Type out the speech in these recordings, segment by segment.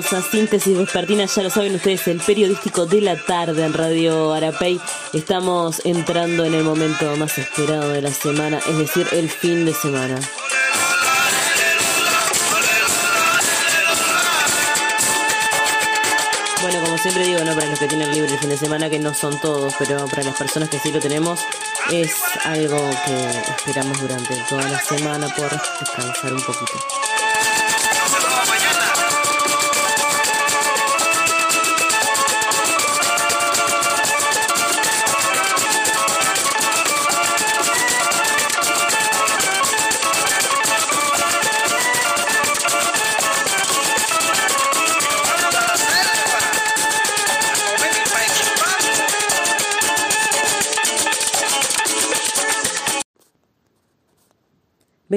Bienvenidos a Síntesis Vespertina, ya lo saben ustedes, el periodístico de la tarde en Radio Arapey. Estamos entrando en el momento más esperado de la semana, es decir, el fin de semana. Bueno, como siempre digo, no para los que tienen libre el fin de semana, que no son todos, pero para las personas que sí lo tenemos, es algo que esperamos durante toda la semana por descansar un poquito.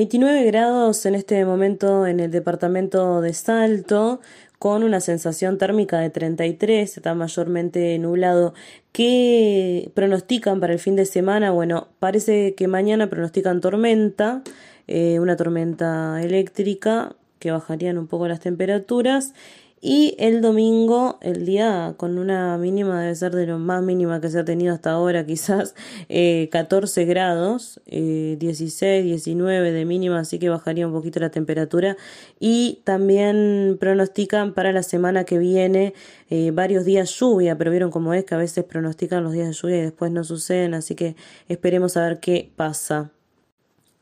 29 grados en este momento en el departamento de Salto, con una sensación térmica de 33, está mayormente nublado. ¿Qué pronostican para el fin de semana? Bueno, parece que mañana pronostican tormenta, eh, una tormenta eléctrica que bajarían un poco las temperaturas y el domingo, el día con una mínima, debe ser de lo más mínima que se ha tenido hasta ahora, quizás eh, 14 grados, eh, 16, 19 de mínima, así que bajaría un poquito la temperatura. Y también pronostican para la semana que viene eh, varios días lluvia, pero vieron cómo es que a veces pronostican los días de lluvia y después no suceden, así que esperemos a ver qué pasa.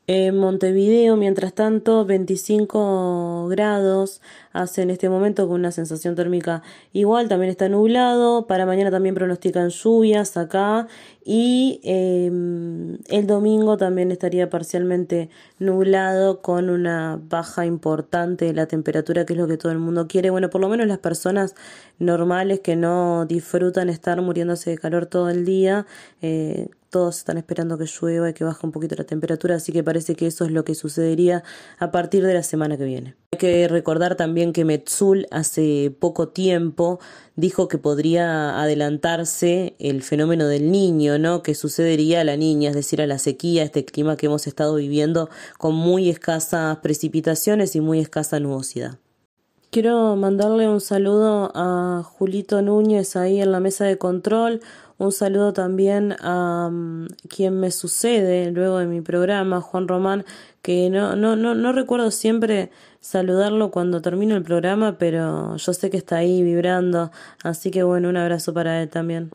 En Montevideo, mientras tanto, 25 grados hace en este momento con una sensación térmica igual, también está nublado, para mañana también pronostican lluvias acá y em, el domingo también estaría parcialmente nublado con una baja importante de la temperatura, que es lo que todo el mundo quiere. Bueno, por lo menos las personas normales que no disfrutan estar muriéndose de calor todo el día, eh, todos están esperando que llueva y que baje un poquito la temperatura, así que parece que eso es lo que sucedería a partir de la semana que viene. Hay que recordar también que Metzul hace poco tiempo dijo que podría adelantarse el fenómeno del niño, ¿no? Que sucedería a la niña, es decir, a la sequía, este clima que hemos estado viviendo con muy escasas precipitaciones y muy escasa nubosidad. Quiero mandarle un saludo a Julito Núñez ahí en la mesa de control, un saludo también a mm, quien me sucede luego de mi programa, Juan Román, que no, no, no, no recuerdo siempre saludarlo cuando termino el programa, pero yo sé que está ahí vibrando, así que bueno, un abrazo para él también.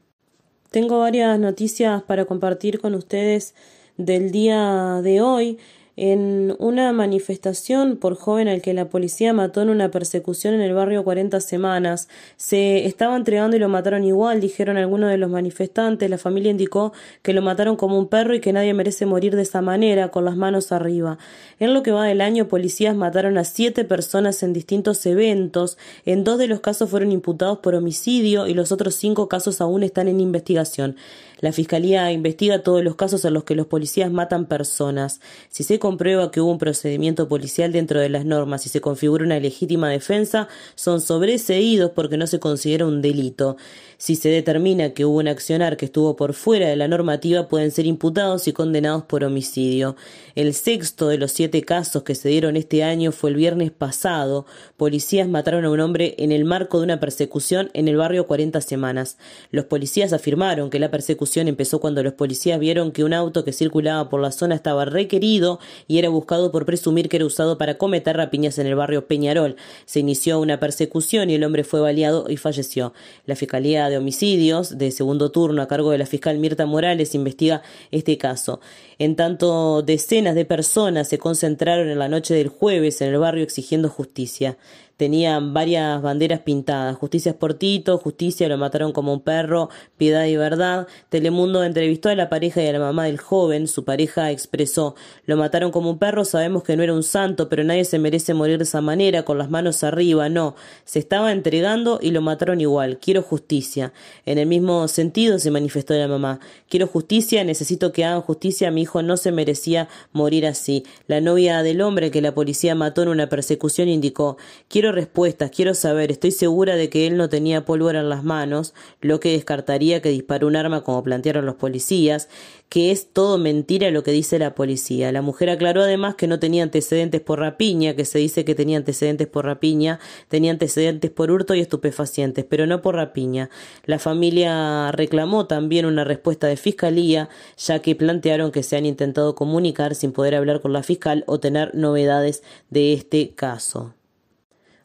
Tengo varias noticias para compartir con ustedes del día de hoy en una manifestación por joven al que la policía mató en una persecución en el barrio 40 semanas. Se estaba entregando y lo mataron igual, dijeron algunos de los manifestantes. La familia indicó que lo mataron como un perro y que nadie merece morir de esa manera, con las manos arriba. En lo que va del año, policías mataron a siete personas en distintos eventos. En dos de los casos fueron imputados por homicidio y los otros cinco casos aún están en investigación. La Fiscalía investiga todos los casos en los que los policías matan personas. Si se comprueba que hubo un procedimiento policial dentro de las normas y se configura una legítima defensa, son sobreseídos porque no se considera un delito. Si se determina que hubo un accionar que estuvo por fuera de la normativa, pueden ser imputados y condenados por homicidio. El sexto de los siete casos que se dieron este año fue el viernes pasado. Policías mataron a un hombre en el marco de una persecución en el barrio 40 semanas. Los policías afirmaron que la persecución empezó cuando los policías vieron que un auto que circulaba por la zona estaba requerido y era buscado por presumir que era usado para cometer rapiñas en el barrio Peñarol. Se inició una persecución y el hombre fue baleado y falleció. La Fiscalía de Homicidios de segundo turno a cargo de la fiscal Mirta Morales investiga este caso. En tanto, decenas de personas se concentraron en la noche del jueves en el barrio exigiendo justicia tenían varias banderas pintadas. Justicia es por Tito, Justicia lo mataron como un perro, Piedad y Verdad. Telemundo entrevistó a la pareja y a la mamá del joven. Su pareja expresó, lo mataron como un perro, sabemos que no era un santo, pero nadie se merece morir de esa manera, con las manos arriba, no. Se estaba entregando y lo mataron igual. Quiero justicia. En el mismo sentido se manifestó la mamá. Quiero justicia, necesito que hagan justicia, mi hijo no se merecía morir así. La novia del hombre que la policía mató en una persecución indicó, quiero respuestas, quiero saber, estoy segura de que él no tenía pólvora en las manos, lo que descartaría que disparó un arma como plantearon los policías, que es todo mentira lo que dice la policía. La mujer aclaró además que no tenía antecedentes por rapiña, que se dice que tenía antecedentes por rapiña, tenía antecedentes por hurto y estupefacientes, pero no por rapiña. La familia reclamó también una respuesta de fiscalía, ya que plantearon que se han intentado comunicar sin poder hablar con la fiscal o tener novedades de este caso.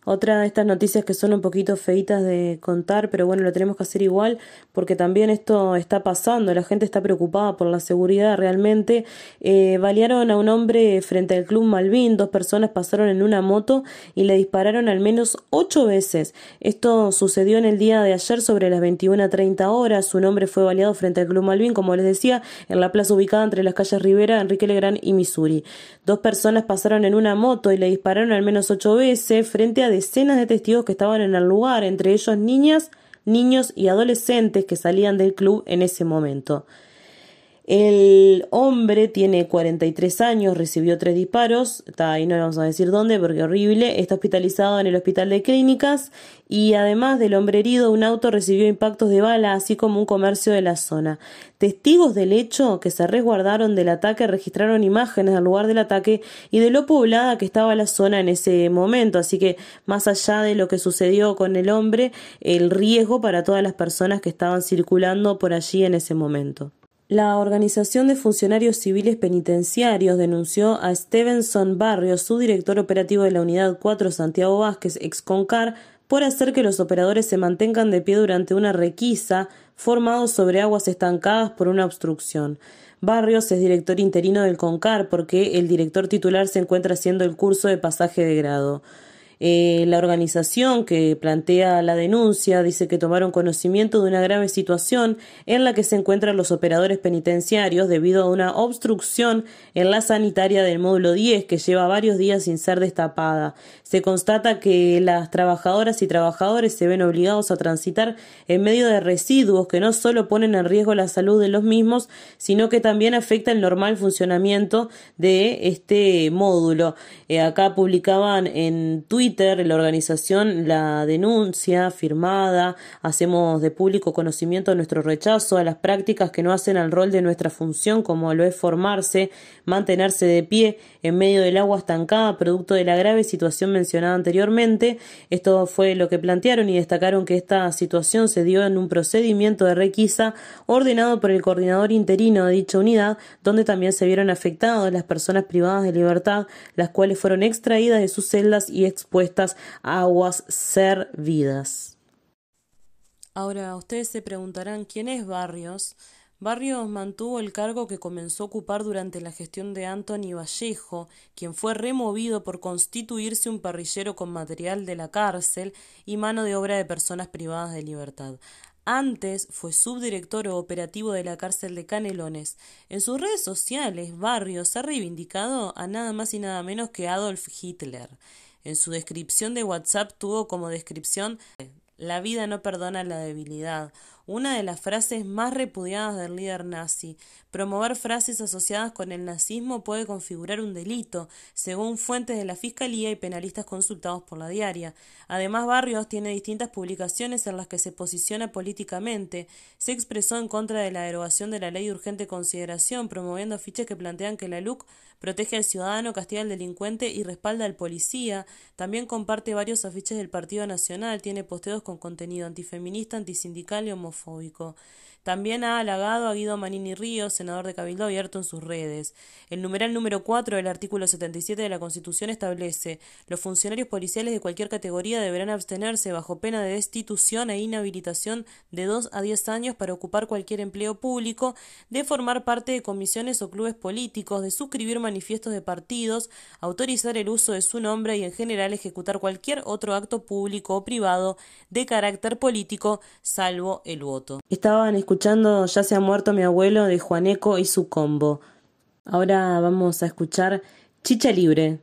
Otra de estas noticias que son un poquito feitas de contar, pero bueno, lo tenemos que hacer igual porque también esto está pasando, la gente está preocupada por la seguridad realmente. Eh, balearon a un hombre frente al Club Malvin, dos personas pasaron en una moto y le dispararon al menos ocho veces. Esto sucedió en el día de ayer sobre las 21.30 horas. Un hombre fue baleado frente al Club Malvin, como les decía, en la plaza ubicada entre las calles Rivera, Enrique Legrand y Missouri. Dos personas pasaron en una moto y le dispararon al menos ocho veces frente a decenas de testigos que estaban en el lugar, entre ellos niñas, niños y adolescentes que salían del club en ese momento. El hombre tiene 43 años, recibió tres disparos, está ahí no vamos a decir dónde porque horrible, está hospitalizado en el hospital de clínicas y además del hombre herido, un auto recibió impactos de bala, así como un comercio de la zona. Testigos del hecho que se resguardaron del ataque registraron imágenes del lugar del ataque y de lo poblada que estaba la zona en ese momento, así que más allá de lo que sucedió con el hombre, el riesgo para todas las personas que estaban circulando por allí en ese momento. La Organización de Funcionarios Civiles Penitenciarios denunció a Stevenson Barrios, su director operativo de la Unidad 4 Santiago Vázquez, ex-CONCAR, por hacer que los operadores se mantengan de pie durante una requisa formado sobre aguas estancadas por una obstrucción. Barrios es director interino del CONCAR porque el director titular se encuentra haciendo el curso de pasaje de grado. Eh, la organización que plantea la denuncia dice que tomaron conocimiento de una grave situación en la que se encuentran los operadores penitenciarios debido a una obstrucción en la sanitaria del módulo 10 que lleva varios días sin ser destapada. Se constata que las trabajadoras y trabajadores se ven obligados a transitar en medio de residuos que no solo ponen en riesgo la salud de los mismos, sino que también afecta el normal funcionamiento de este módulo. Eh, acá publicaban en Twitter la organización la denuncia firmada, hacemos de público conocimiento nuestro rechazo a las prácticas que no hacen al rol de nuestra función como lo es formarse, mantenerse de pie en medio del agua estancada producto de la grave situación mencionada anteriormente. Esto fue lo que plantearon y destacaron que esta situación se dio en un procedimiento de requisa ordenado por el coordinador interino de dicha unidad, donde también se vieron afectadas las personas privadas de libertad, las cuales fueron extraídas de sus celdas y expuestas aguas servidas. Ahora, ustedes se preguntarán quién es Barrios. Barrios mantuvo el cargo que comenzó a ocupar durante la gestión de Anthony Vallejo, quien fue removido por constituirse un parrillero con material de la cárcel y mano de obra de personas privadas de libertad. Antes fue subdirector operativo de la cárcel de Canelones. En sus redes sociales, Barrios ha reivindicado a nada más y nada menos que Adolf Hitler. En su descripción de WhatsApp tuvo como descripción La vida no perdona la debilidad, una de las frases más repudiadas del líder nazi. Promover frases asociadas con el nazismo puede configurar un delito, según fuentes de la Fiscalía y penalistas consultados por la diaria. Además, Barrios tiene distintas publicaciones en las que se posiciona políticamente. Se expresó en contra de la derogación de la ley de urgente consideración, promoviendo afiches que plantean que la LUC protege al ciudadano, castiga al delincuente y respalda al policía. También comparte varios afiches del Partido Nacional, tiene posteos con contenido antifeminista, antisindical y homofóbico homofóbico. También ha halagado a Guido Manini Ríos, senador de Cabildo Abierto, en sus redes. El numeral número 4 del artículo 77 de la Constitución establece los funcionarios policiales de cualquier categoría deberán abstenerse bajo pena de destitución e inhabilitación de 2 a 10 años para ocupar cualquier empleo público, de formar parte de comisiones o clubes políticos, de suscribir manifiestos de partidos, autorizar el uso de su nombre y en general ejecutar cualquier otro acto público o privado de carácter político, salvo el voto. Estaban escuchando Ya se ha muerto mi abuelo de Juaneco y su combo. Ahora vamos a escuchar Chicha Libre.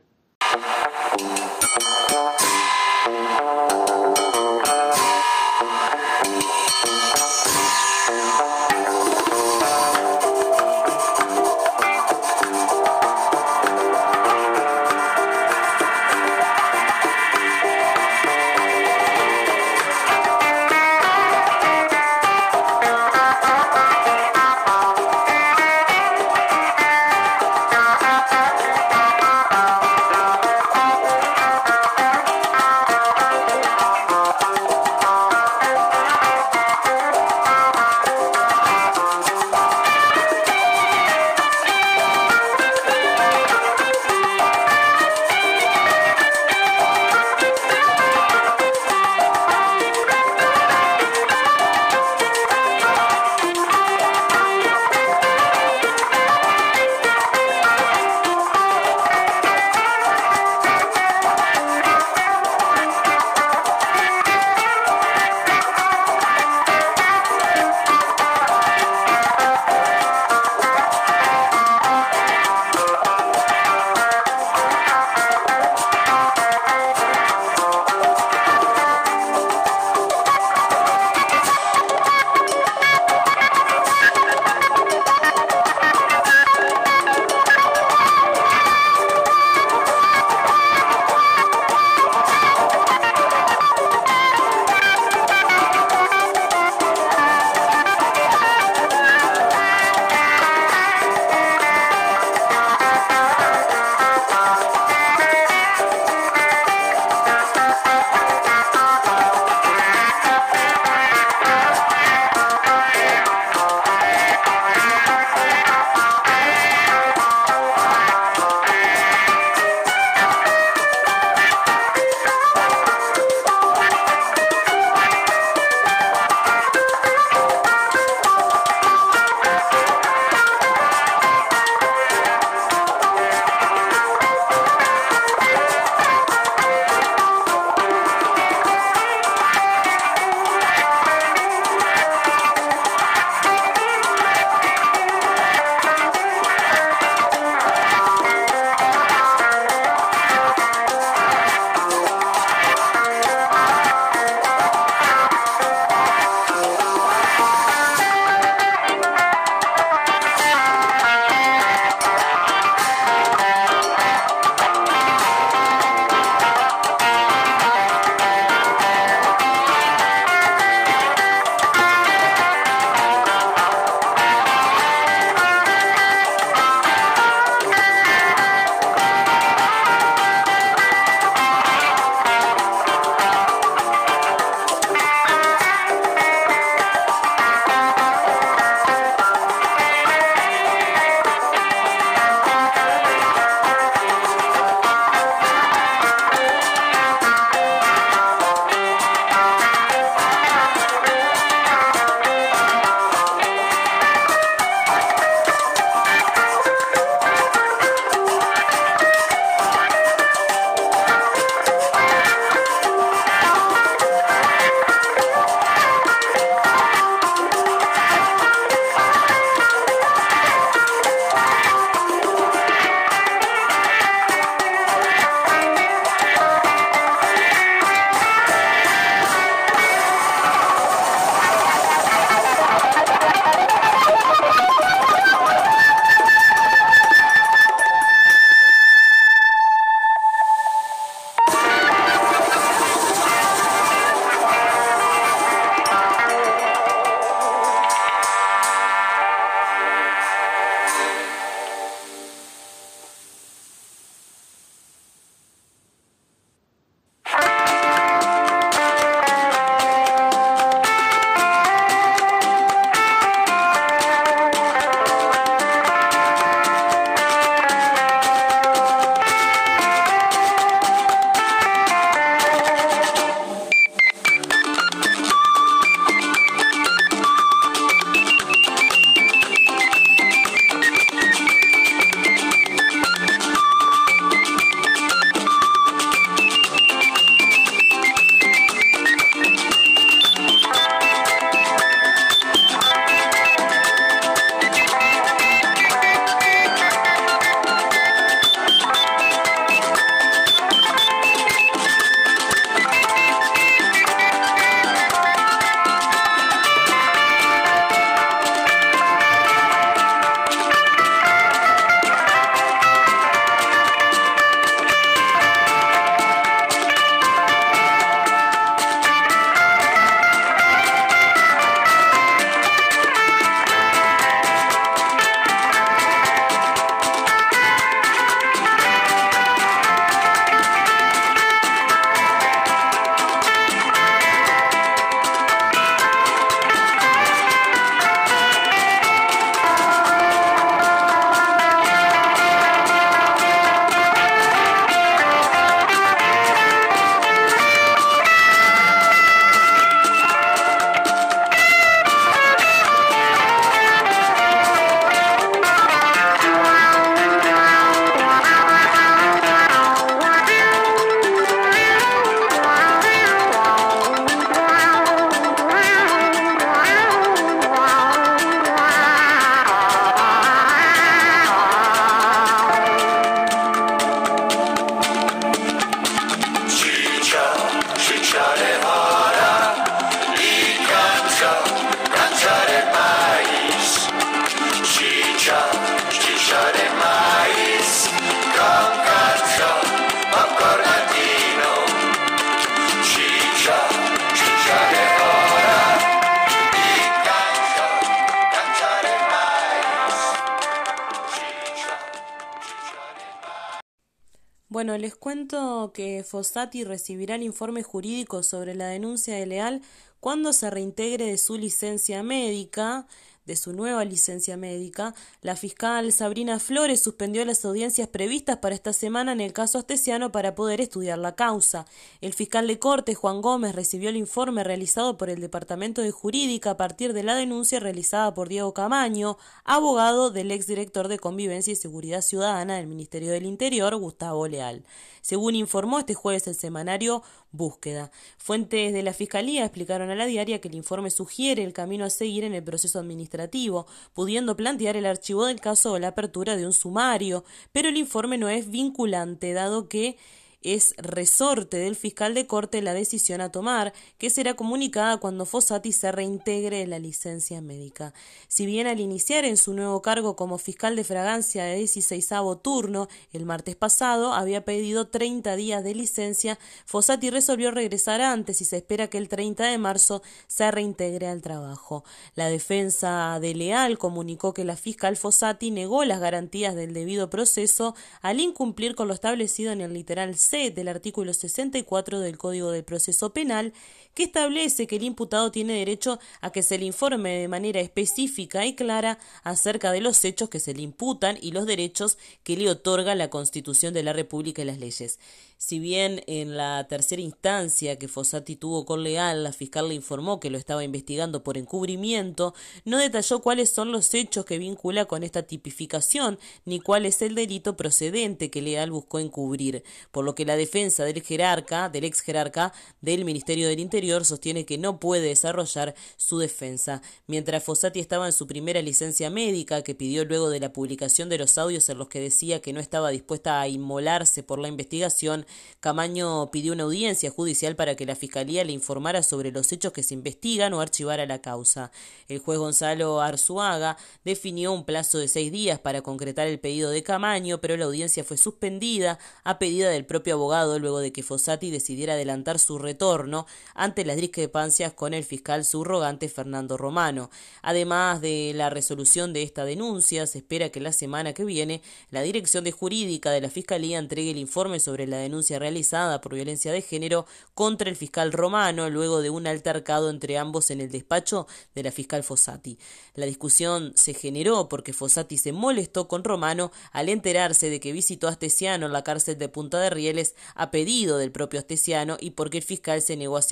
Les cuento que Fossati recibirá el informe jurídico sobre la denuncia de Leal cuando se reintegre de su licencia médica de su nueva licencia médica, la fiscal Sabrina Flores suspendió las audiencias previstas para esta semana en el caso Astesiano para poder estudiar la causa. El fiscal de corte, Juan Gómez, recibió el informe realizado por el Departamento de Jurídica a partir de la denuncia realizada por Diego Camaño, abogado del exdirector de Convivencia y Seguridad Ciudadana del Ministerio del Interior, Gustavo Leal. Según informó este jueves el semanario Búsqueda. Fuentes de la Fiscalía explicaron a la diaria que el informe sugiere el camino a seguir en el proceso administrativo pudiendo plantear el archivo del caso o la apertura de un sumario, pero el informe no es vinculante, dado que es resorte del fiscal de corte la decisión a tomar, que será comunicada cuando Fossati se reintegre en la licencia médica. Si bien al iniciar en su nuevo cargo como fiscal de fragancia de 16 turno el martes pasado había pedido 30 días de licencia, Fossati resolvió regresar antes y se espera que el 30 de marzo se reintegre al trabajo. La defensa de Leal comunicó que la fiscal Fossati negó las garantías del debido proceso al incumplir con lo establecido en el literal del artículo 64 del Código de Proceso Penal, que establece que el imputado tiene derecho a que se le informe de manera específica y clara acerca de los hechos que se le imputan y los derechos que le otorga la Constitución de la República y las leyes. Si bien en la tercera instancia que Fossati tuvo con Leal, la fiscal le informó que lo estaba investigando por encubrimiento, no detalló cuáles son los hechos que vincula con esta tipificación, ni cuál es el delito procedente que Leal buscó encubrir, por lo que la defensa del jerarca, del ex jerarca del Ministerio del Interior, sostiene que no puede desarrollar su defensa. Mientras Fossati estaba en su primera licencia médica, que pidió luego de la publicación de los audios en los que decía que no estaba dispuesta a inmolarse por la investigación, Camaño pidió una audiencia judicial para que la Fiscalía le informara sobre los hechos que se investigan o archivara la causa. El juez Gonzalo Arzuaga definió un plazo de seis días para concretar el pedido de Camaño, pero la audiencia fue suspendida a pedida del propio abogado luego de que Fossati decidiera adelantar su retorno las discrepancias con el fiscal subrogante Fernando Romano. Además de la resolución de esta denuncia, se espera que la semana que viene la Dirección de Jurídica de la Fiscalía entregue el informe sobre la denuncia realizada por violencia de género contra el fiscal romano luego de un altercado entre ambos en el despacho de la fiscal Fossati. La discusión se generó porque Fossati se molestó con Romano al enterarse de que visitó a Astesiano en la cárcel de Punta de Rieles a pedido del propio Astesiano y porque el fiscal se negó a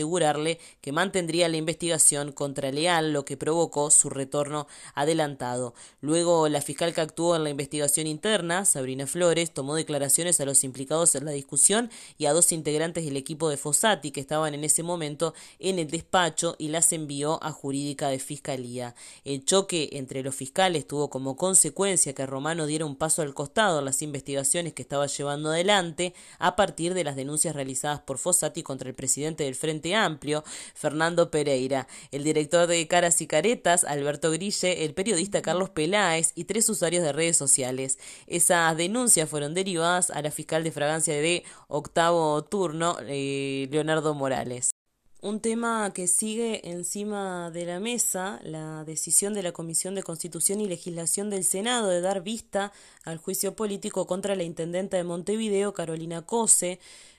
que mantendría la investigación contra Leal, lo que provocó su retorno adelantado. Luego, la fiscal que actuó en la investigación interna, Sabrina Flores, tomó declaraciones a los implicados en la discusión y a dos integrantes del equipo de Fossati que estaban en ese momento en el despacho y las envió a jurídica de fiscalía. El choque entre los fiscales tuvo como consecuencia que Romano diera un paso al costado en las investigaciones que estaba llevando adelante a partir de las denuncias realizadas por Fossati contra el presidente del Frente Amplio, Fernando Pereira, el director de Caras y Caretas, Alberto Grille, el periodista Carlos Peláez y tres usuarios de redes sociales. Esas denuncias fueron derivadas a la fiscal de fragancia de octavo turno, eh, Leonardo Morales. Un tema que sigue encima de la mesa, la decisión de la Comisión de Constitución y Legislación del Senado de dar vista al juicio político contra la intendenta de Montevideo, Carolina Cose,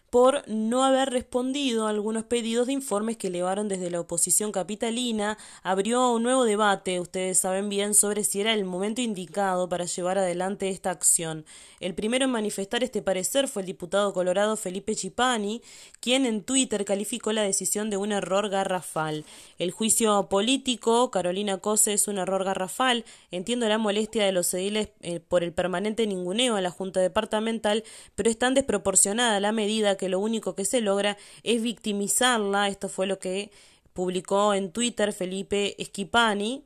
por no haber respondido a algunos pedidos de informes que elevaron desde la oposición capitalina, abrió un nuevo debate, ustedes saben bien, sobre si era el momento indicado para llevar adelante esta acción. El primero en manifestar este parecer fue el diputado colorado Felipe Chipani, quien en Twitter calificó la decisión de un error garrafal. El juicio político, Carolina Cose, es un error garrafal. Entiendo la molestia de los ediles eh, por el permanente ninguneo a la Junta Departamental, pero es tan desproporcionada la medida que lo único que se logra es victimizarla. Esto fue lo que publicó en Twitter Felipe Esquipani,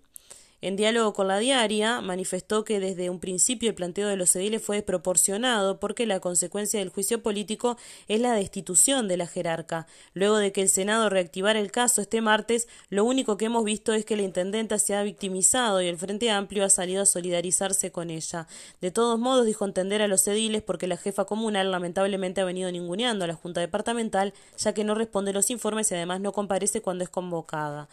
en diálogo con la diaria, manifestó que desde un principio el planteo de los ediles fue desproporcionado porque la consecuencia del juicio político es la destitución de la jerarca. Luego de que el Senado reactivara el caso este martes, lo único que hemos visto es que la intendenta se ha victimizado y el Frente Amplio ha salido a solidarizarse con ella. De todos modos, dijo entender a los ediles porque la jefa comunal lamentablemente ha venido ninguneando a la Junta Departamental, ya que no responde los informes y además no comparece cuando es convocada.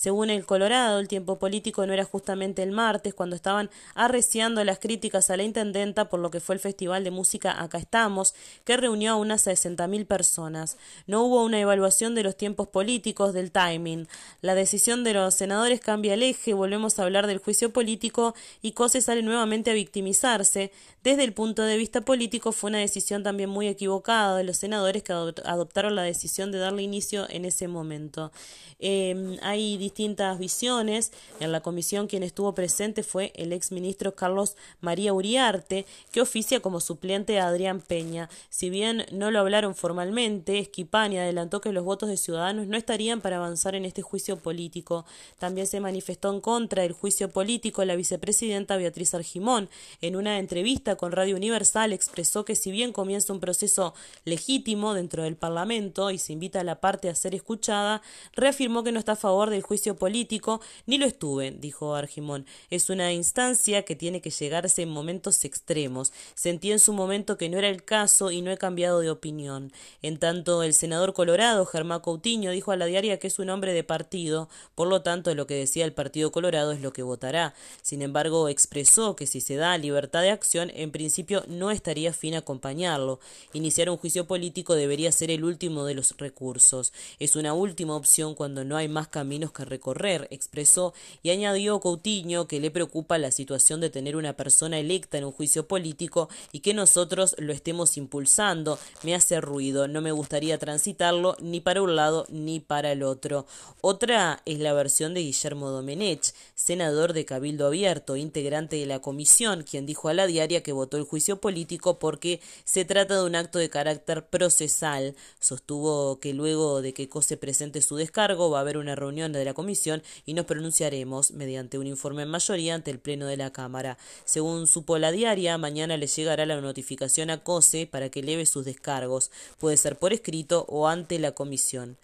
Según el Colorado, el tiempo político no era justamente el martes, cuando estaban arreciando las críticas a la intendenta por lo que fue el Festival de Música Acá Estamos, que reunió a unas 60.000 personas. No hubo una evaluación de los tiempos políticos, del timing. La decisión de los senadores cambia el eje, volvemos a hablar del juicio político y Cose sale nuevamente a victimizarse. Desde el punto de vista político fue una decisión también muy equivocada de los senadores que adoptaron la decisión de darle inicio en ese momento. Em, hay distintas visiones. En la comisión quien estuvo presente fue el exministro Carlos María Uriarte, que oficia como suplente a Adrián Peña. Si bien no lo hablaron formalmente, Esquipani adelantó que los votos de Ciudadanos no estarían para avanzar en este juicio político. También se manifestó en contra del juicio político la vicepresidenta Beatriz Argimón. En una entrevista con Radio Universal expresó que si bien comienza un proceso legítimo dentro del Parlamento y se invita a la parte a ser escuchada, reafirmó que no está a favor del juicio político, ni lo estuve, dijo Argimón. Es una instancia que tiene que llegarse en momentos extremos. Sentí en su momento que no era el caso y no he cambiado de opinión. En tanto, el senador colorado, Germán Coutinho, dijo a la diaria que es un hombre de partido, por lo tanto, lo que decía el Partido Colorado es lo que votará. Sin embargo, expresó que si se da libertad de acción, en principio no estaría fin acompañarlo. Iniciar un juicio político debería ser el último de los recursos. Es una última opción cuando no hay más caminos que recorrer, expresó y añadió Coutinho que le preocupa la situación de tener una persona electa en un juicio político y que nosotros lo estemos impulsando. Me hace ruido, no me gustaría transitarlo ni para un lado ni para el otro. Otra es la versión de Guillermo Domenech, senador de Cabildo Abierto, integrante de la comisión, quien dijo a la diaria que votó el juicio político porque se trata de un acto de carácter procesal. Sostuvo que luego de que COSE presente su descargo va a haber una reunión de la comisión y nos pronunciaremos mediante un informe en mayoría ante el Pleno de la Cámara. Según supo la diaria, mañana le llegará la notificación a COSE para que eleve sus descargos. Puede ser por escrito o ante la comisión.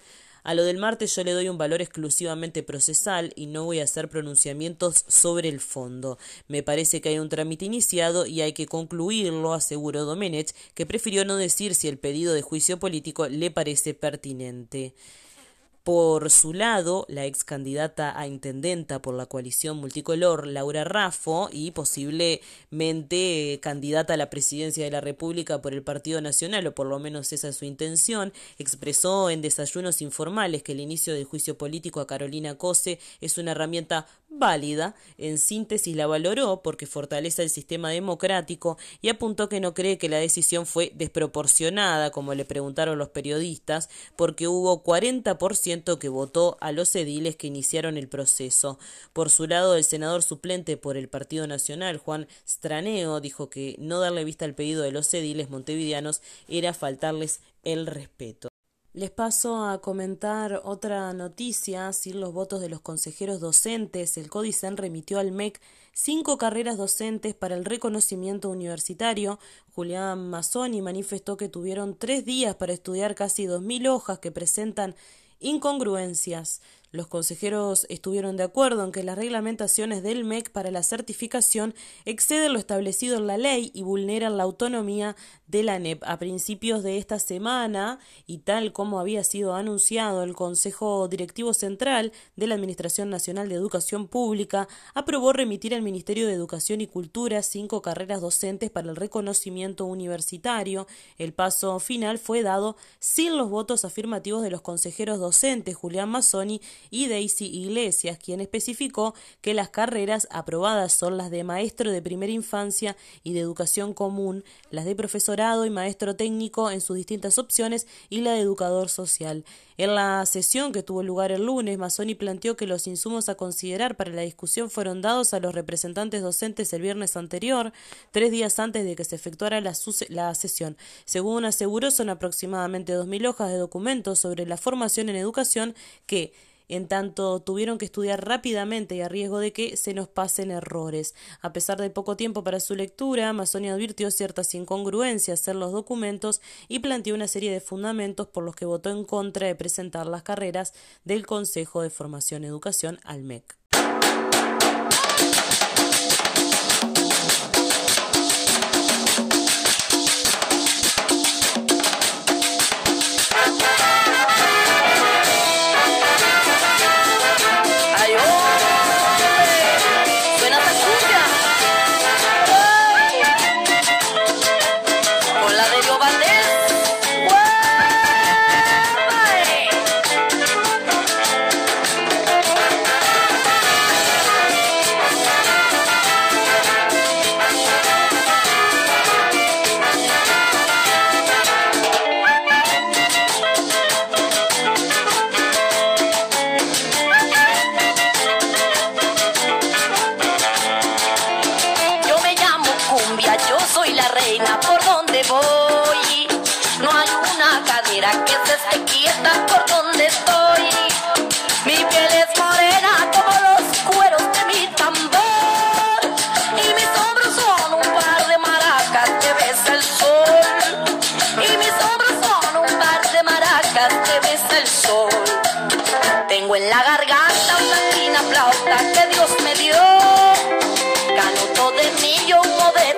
A lo del martes yo le doy un valor exclusivamente procesal y no voy a hacer pronunciamientos sobre el fondo. Me parece que hay un trámite iniciado y hay que concluirlo, aseguró Domenech, que prefirió no decir si el pedido de juicio político le parece pertinente. Por su lado, la ex candidata a intendenta por la coalición multicolor, Laura Raffo, y posiblemente candidata a la presidencia de la República por el Partido Nacional, o por lo menos esa es su intención, expresó en desayunos informales que el inicio del juicio político a Carolina Cose es una herramienta válida, en síntesis la valoró porque fortalece el sistema democrático y apuntó que no cree que la decisión fue desproporcionada, como le preguntaron los periodistas, porque hubo 40% que votó a los ediles que iniciaron el proceso. Por su lado, el senador suplente por el Partido Nacional, Juan Straneo, dijo que no darle vista al pedido de los ediles montevideanos era faltarles el respeto. Les paso a comentar otra noticia, sin los votos de los consejeros docentes. El CODICEN remitió al MEC cinco carreras docentes para el reconocimiento universitario. Julián Mazzoni manifestó que tuvieron tres días para estudiar casi dos mil hojas que presentan incongruencias. Los consejeros estuvieron de acuerdo en que las reglamentaciones del MEC para la certificación exceden lo establecido en la ley y vulneran la autonomía de la NEP. A principios de esta semana, y tal como había sido anunciado, el Consejo Directivo Central de la Administración Nacional de Educación Pública aprobó remitir al Ministerio de Educación y Cultura cinco carreras docentes para el reconocimiento universitario. El paso final fue dado sin los votos afirmativos de los consejeros docentes Julián Mazzoni y Daisy Iglesias, quien especificó que las carreras aprobadas son las de maestro de primera infancia y de educación común, las de profesorado y maestro técnico en sus distintas opciones y la de educador social. En la sesión que tuvo lugar el lunes, Mazzoni planteó que los insumos a considerar para la discusión fueron dados a los representantes docentes el viernes anterior, tres días antes de que se efectuara la, la sesión. Según aseguró, son aproximadamente dos mil hojas de documentos sobre la formación en educación que en tanto tuvieron que estudiar rápidamente y a riesgo de que se nos pasen errores. A pesar de poco tiempo para su lectura, Amazonia advirtió ciertas incongruencias en los documentos y planteó una serie de fundamentos por los que votó en contra de presentar las carreras del Consejo de Formación Educación al MEC.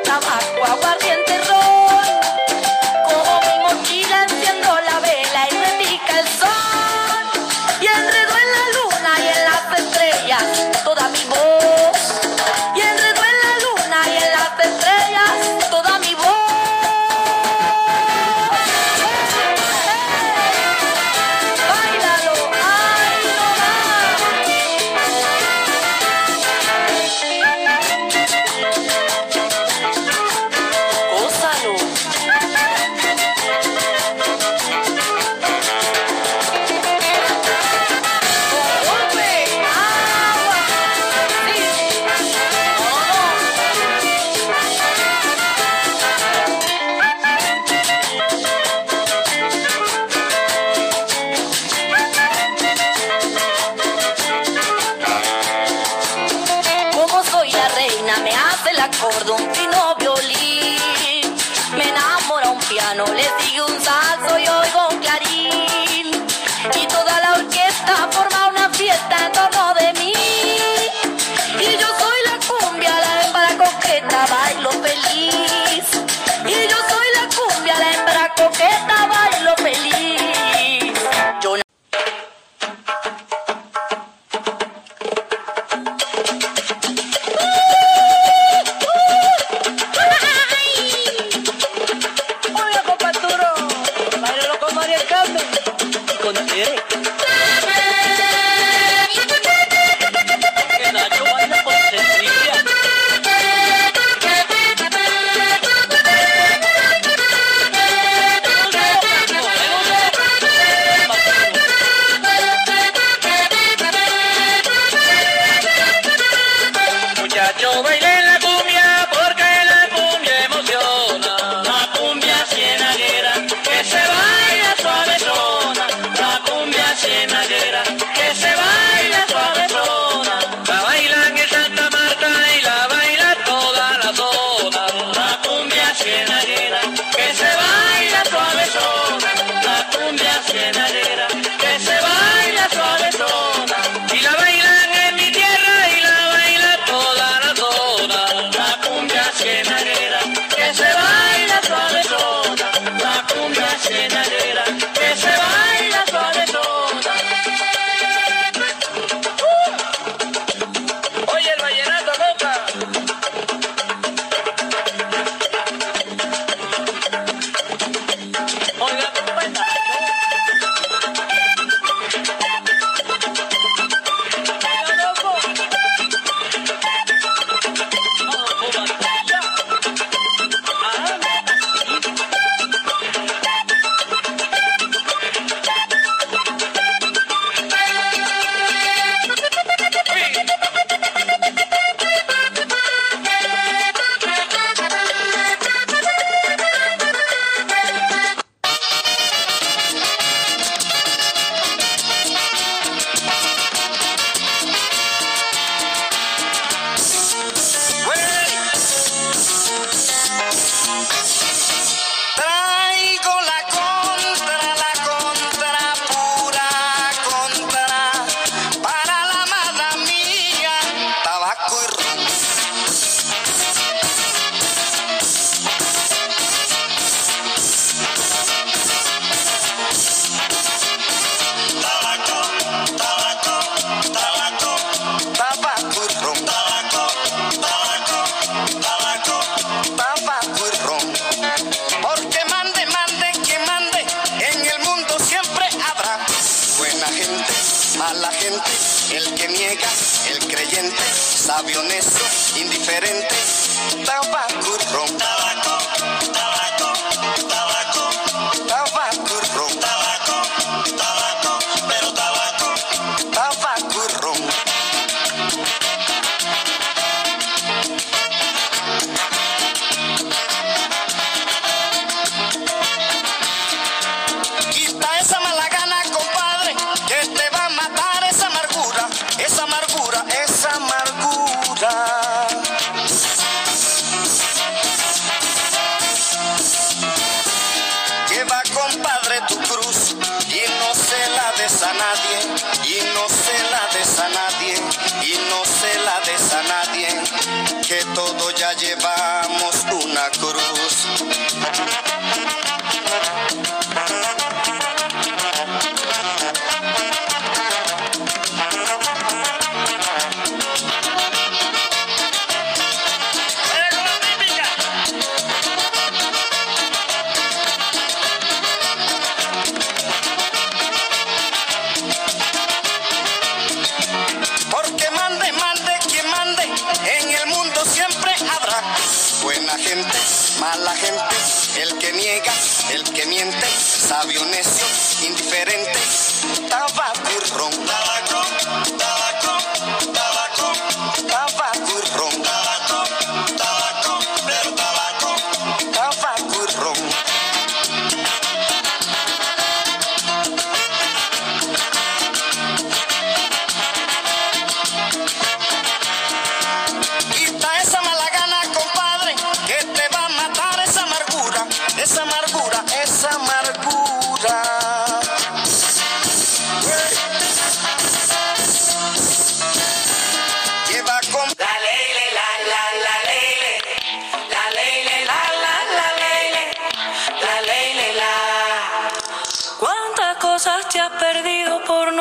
Tabaco, aguardiente ron.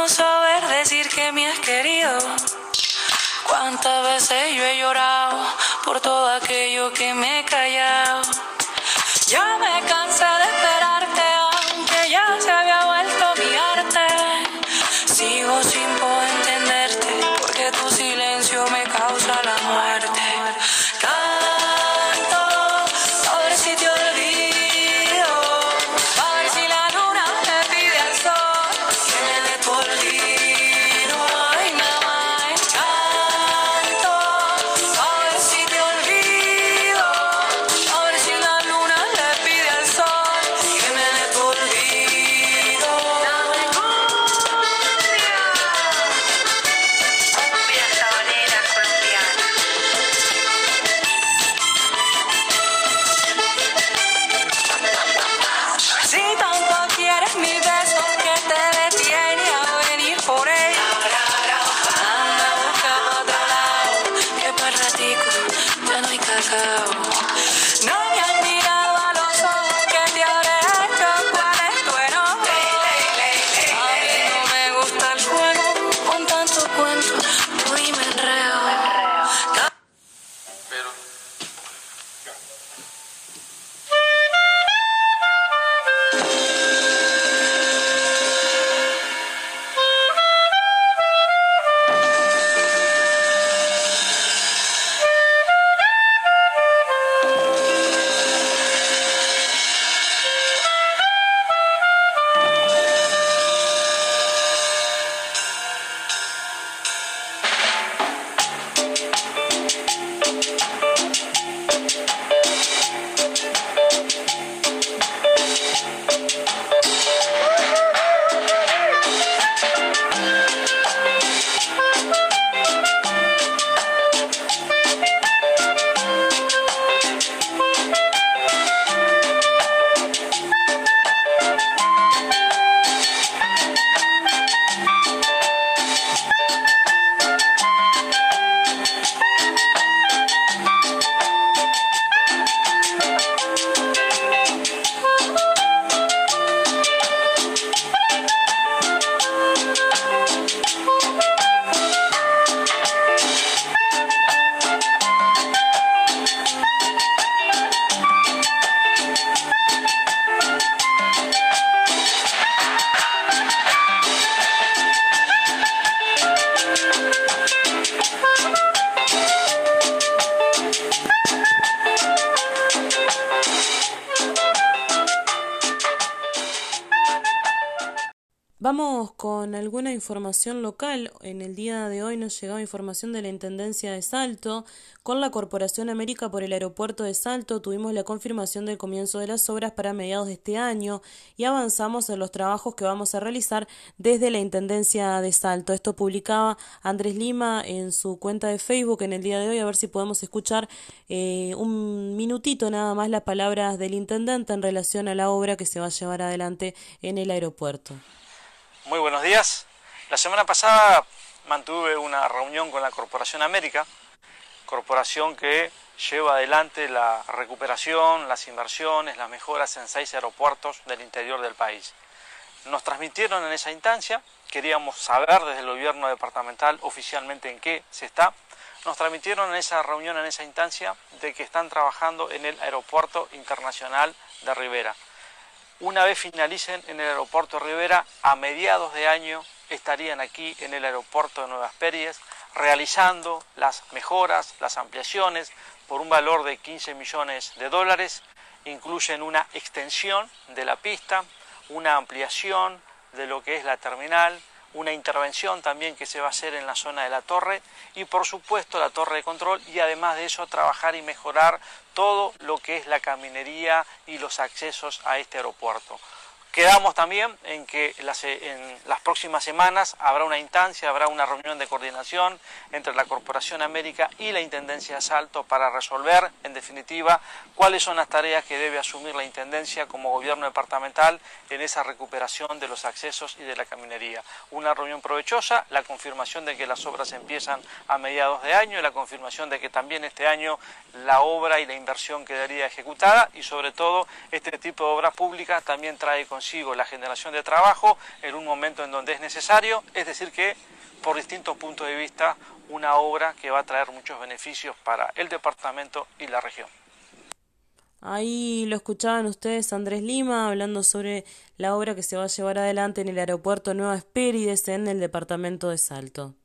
No saber decir que me has querido? ¿Cuántas veces yo he llorado por todo aquello que me he callado? Ya me cansé Vamos con alguna información local. En el día de hoy nos llegaba información de la Intendencia de Salto. Con la Corporación América por el Aeropuerto de Salto tuvimos la confirmación del comienzo de las obras para mediados de este año y avanzamos en los trabajos que vamos a realizar desde la Intendencia de Salto. Esto publicaba Andrés Lima en su cuenta de Facebook en el día de hoy. A ver si podemos escuchar eh, un minutito nada más las palabras del intendente en relación a la obra que se va a llevar adelante en el aeropuerto. Muy buenos días. La semana pasada mantuve una reunión con la Corporación América, corporación que lleva adelante la recuperación, las inversiones, las mejoras en seis aeropuertos del interior del país. Nos transmitieron en esa instancia, queríamos saber desde el gobierno departamental oficialmente en qué se está, nos transmitieron en esa reunión, en esa instancia, de que están trabajando en el Aeropuerto Internacional de Rivera. Una vez finalicen en el Aeropuerto Rivera, a mediados de año estarían aquí en el Aeropuerto de Nuevas Pérez realizando las mejoras, las ampliaciones por un valor de 15 millones de dólares. Incluyen una extensión de la pista, una ampliación de lo que es la terminal, una intervención también que se va a hacer en la zona de la torre y por supuesto la torre de control y además de eso trabajar y mejorar todo lo que es la caminería y los accesos a este aeropuerto. Quedamos también en que las, en las próximas semanas habrá una instancia, habrá una reunión de coordinación entre la Corporación América y la Intendencia de Salto para resolver, en definitiva, cuáles son las tareas que debe asumir la Intendencia como gobierno departamental en esa recuperación de los accesos y de la caminería. Una reunión provechosa, la confirmación de que las obras empiezan a mediados de año, la confirmación de que también este año la obra y la inversión quedaría ejecutada y sobre todo este tipo de obra pública también trae consigo la generación de trabajo en un momento en donde es necesario, es decir que por distintos puntos de vista una obra que va a traer muchos beneficios para el departamento y la región. Ahí lo escuchaban ustedes Andrés Lima hablando sobre la obra que se va a llevar adelante en el aeropuerto Nueva Espérides en el departamento de Salto.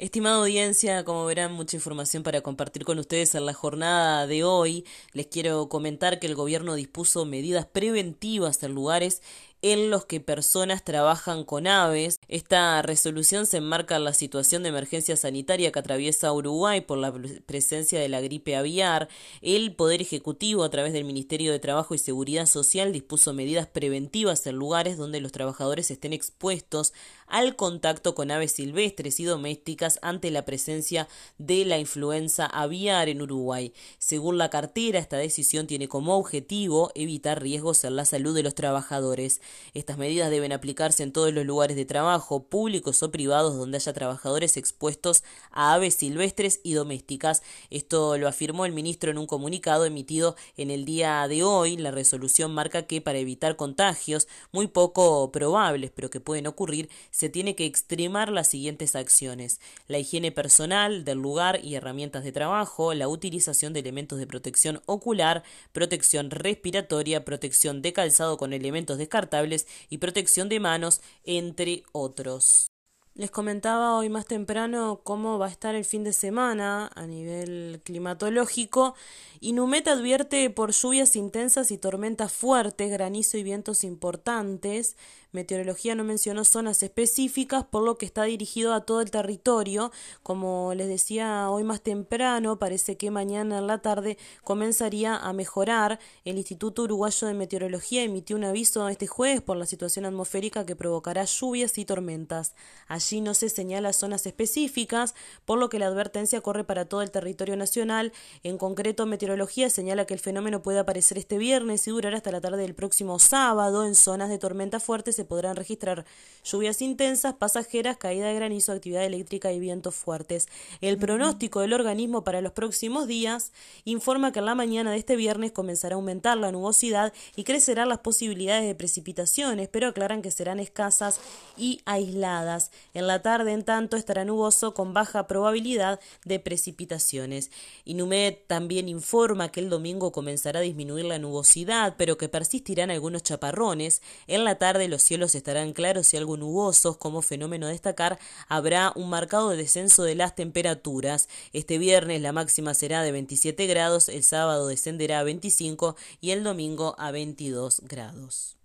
Estimada audiencia, como verán, mucha información para compartir con ustedes en la jornada de hoy. Les quiero comentar que el gobierno dispuso medidas preventivas en lugares en los que personas trabajan con aves. Esta resolución se enmarca en la situación de emergencia sanitaria que atraviesa Uruguay por la presencia de la gripe aviar. El Poder Ejecutivo, a través del Ministerio de Trabajo y Seguridad Social, dispuso medidas preventivas en lugares donde los trabajadores estén expuestos al contacto con aves silvestres y domésticas ante la presencia de la influenza aviar en Uruguay. Según la cartera, esta decisión tiene como objetivo evitar riesgos en la salud de los trabajadores. Estas medidas deben aplicarse en todos los lugares de trabajo, públicos o privados, donde haya trabajadores expuestos a aves silvestres y domésticas. Esto lo afirmó el ministro en un comunicado emitido en el día de hoy. La resolución marca que para evitar contagios muy poco probables, pero que pueden ocurrir, se tiene que extremar las siguientes acciones. La higiene personal del lugar y herramientas de trabajo, la utilización de elementos de protección ocular, protección respiratoria, protección de calzado con elementos descartables y protección de manos, entre otros. Les comentaba hoy más temprano cómo va a estar el fin de semana a nivel climatológico. Inumet advierte por lluvias intensas y tormentas fuertes, granizo y vientos importantes. Meteorología no mencionó zonas específicas, por lo que está dirigido a todo el territorio. Como les decía hoy más temprano, parece que mañana en la tarde comenzaría a mejorar. El Instituto Uruguayo de Meteorología emitió un aviso este jueves por la situación atmosférica que provocará lluvias y tormentas. Allí no se señala zonas específicas, por lo que la advertencia corre para todo el territorio nacional. En concreto, Meteorología señala que el fenómeno puede aparecer este viernes y durar hasta la tarde del próximo sábado en zonas de tormenta fuerte se podrán registrar lluvias intensas, pasajeras, caída de granizo, actividad eléctrica y vientos fuertes. El pronóstico del organismo para los próximos días informa que en la mañana de este viernes comenzará a aumentar la nubosidad y crecerán las posibilidades de precipitaciones, pero aclaran que serán escasas y aisladas. En la tarde, en tanto, estará nuboso con baja probabilidad de precipitaciones. Inumed también informa que el domingo comenzará a disminuir la nubosidad, pero que persistirán algunos chaparrones. En la tarde los cielos estarán claros y algo nubosos. Como fenómeno a destacar, habrá un marcado descenso de las temperaturas. Este viernes la máxima será de 27 grados, el sábado descenderá a 25 y el domingo a 22 grados.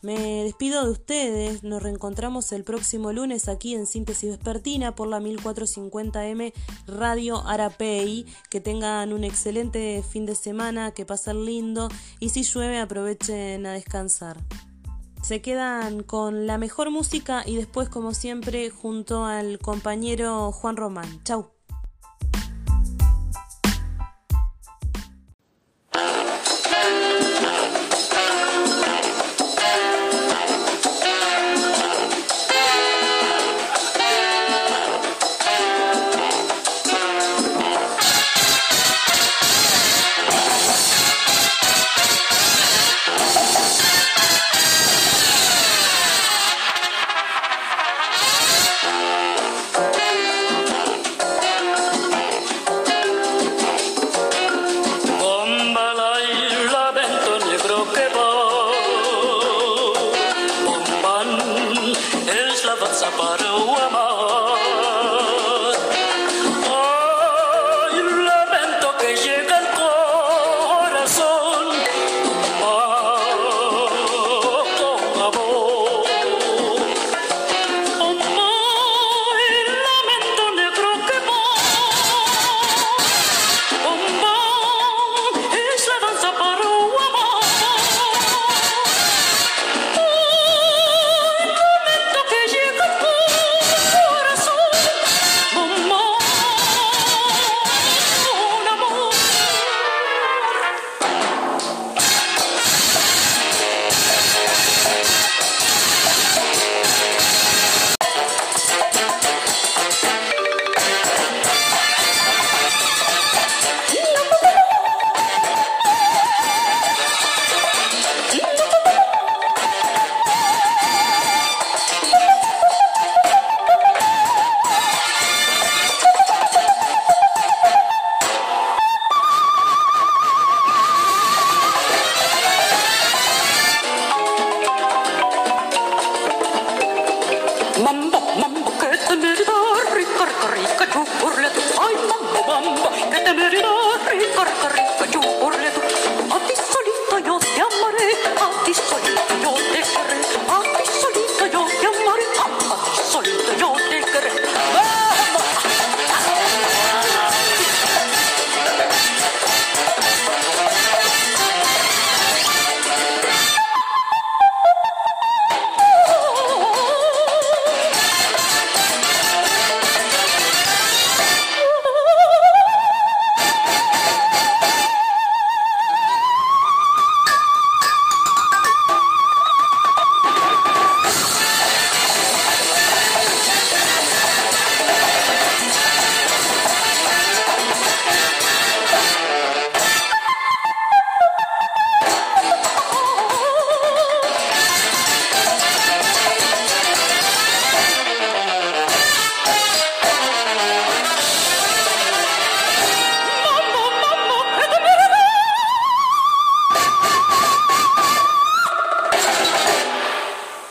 Me despido de ustedes, nos reencontramos el próximo lunes aquí en Síntesis Vespertina por la 1450M Radio Arapey. Que tengan un excelente fin de semana, que pasen lindo y si llueve aprovechen a descansar. Se quedan con la mejor música y después como siempre junto al compañero Juan Román. Chau.